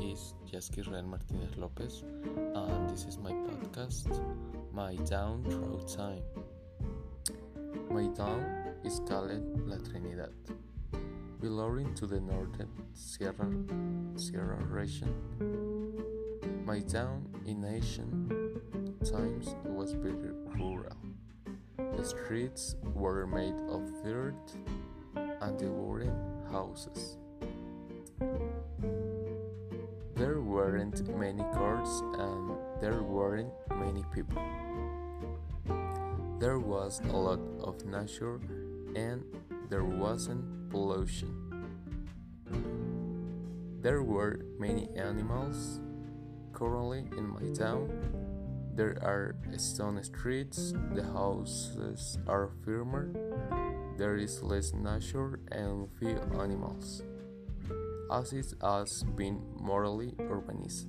Israel Martinez Lopez, and this is my podcast, My Town Through Time. My town is called La Trinidad, belonging to the northern Sierra, Sierra region. My town in ancient times was very rural. The streets were made of dirt and the wooden houses. Weren't many cars and there weren't many people. There was a lot of nature and there wasn't pollution. There were many animals. Currently in my town, there are stone streets, the houses are firmer, there is less nature and few animals as it has been morally urbanized.